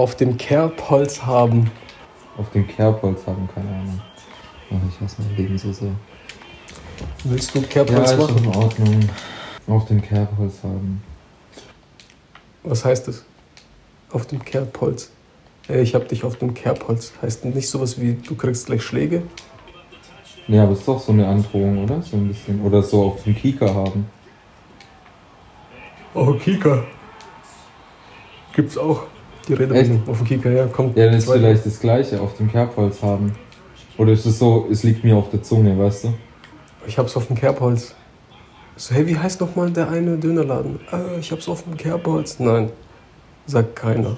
auf dem Kerbholz haben? Auf dem Kerbholz haben, keine Ahnung. Ach, ich hasse mein Leben so sehr. Willst du Ja, Kerbholz ist machen? in Ordnung. Auf dem Kerbholz haben. Was heißt das? Auf dem Kerbholz. Ey, ich hab dich auf dem Kerbholz. Heißt nicht sowas wie, du kriegst gleich Schläge? Ja, aber ist doch so eine Androhung, oder? So ein bisschen. Oder so auf dem Kieker haben. Oh, Kika. Gibt's auch. Die Redewendung auf dem Kika, ja. Kommt Ja, dann ist vielleicht das Gleiche, auf dem Kerbholz haben. Oder ist es so, es liegt mir auf der Zunge, weißt du? Ich hab's auf dem Kerbholz. So, hey, wie heißt nochmal der eine Dönerladen? Ah, ich hab's auf dem Kerbholz. Nein, sagt keiner.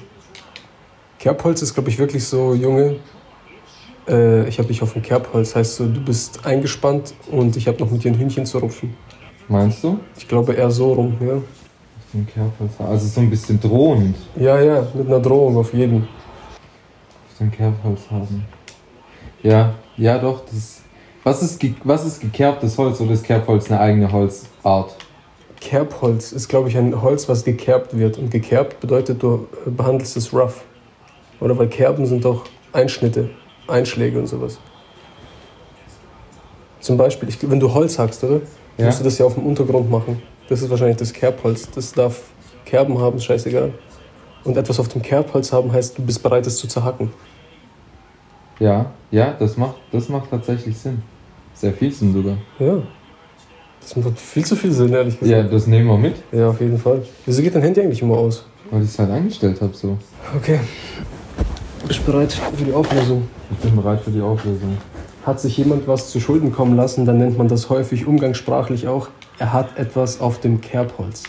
Kerbholz ist, glaube ich, wirklich so, Junge, äh, ich hab dich auf dem Kerbholz. Heißt so, du bist eingespannt und ich hab noch mit dir ein Hühnchen zu rupfen. Meinst du? Ich glaube eher so rum, ja. Auf dem Kerbholz haben. Also so ein bisschen drohend. Ja, ja, mit einer Drohung auf jeden. Auf dem Kerbholz haben. Ja, ja doch, das. Was ist, ge- was ist gekerbtes Holz oder ist Kerbholz eine eigene Holzart? Kerbholz ist, glaube ich, ein Holz, was gekerbt wird. Und gekerbt bedeutet, du äh, behandelst es rough. Oder weil Kerben sind doch Einschnitte, Einschläge und sowas. Zum Beispiel, ich, wenn du Holz hackst, oder? Ja. Musst du das ja auf dem Untergrund machen. Das ist wahrscheinlich das Kerbholz. Das darf Kerben haben, ist scheißegal. Und etwas auf dem Kerbholz haben heißt, du bist bereit, es zu zerhacken. Ja, ja, das macht, das macht tatsächlich Sinn. Sehr viel Sinn sogar. Ja. Das macht viel zu viel Sinn, ehrlich Ja, gesagt. das nehmen wir mit, Ja, auf jeden Fall. Wieso geht dein Handy eigentlich immer aus? weil ich es halt eingestellt habe so. Okay. Bist du bereit für die Auflösung? Ich bin bereit für die Auflösung. Hat sich jemand was zu Schulden kommen lassen, dann nennt man das häufig umgangssprachlich auch, er hat etwas auf dem Kerbholz.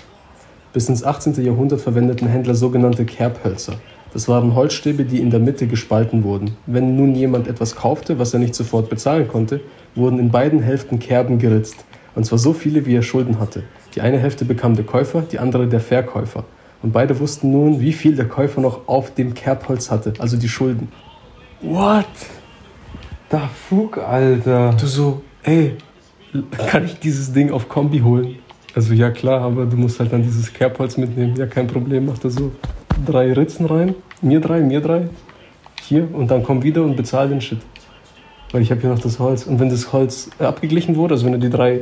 Bis ins 18. Jahrhundert verwendeten Händler sogenannte Kerbhölzer. Das waren Holzstäbe, die in der Mitte gespalten wurden. Wenn nun jemand etwas kaufte, was er nicht sofort bezahlen konnte, wurden in beiden Hälften Kerben geritzt. Und zwar so viele, wie er Schulden hatte. Die eine Hälfte bekam der Käufer, die andere der Verkäufer. Und beide wussten nun, wie viel der Käufer noch auf dem Kerbholz hatte, also die Schulden. What? Da Fug, Alter. Du so, ey, kann ich dieses Ding auf Kombi holen? Also ja klar, aber du musst halt dann dieses Kerbholz mitnehmen. Ja, kein Problem, macht er so. Drei Ritzen rein, mir drei, mir drei, hier und dann komm wieder und bezahl den Shit. Weil ich habe hier noch das Holz. Und wenn das Holz äh, abgeglichen wurde, also wenn er die drei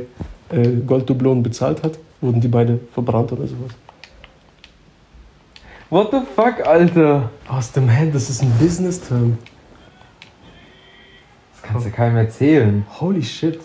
äh, Golddublonen bezahlt hat, wurden die beide verbrannt oder sowas. What the fuck, Alter? Aus dem Hand, das ist ein Business-Term. Das kannst du keinem erzählen. Holy shit.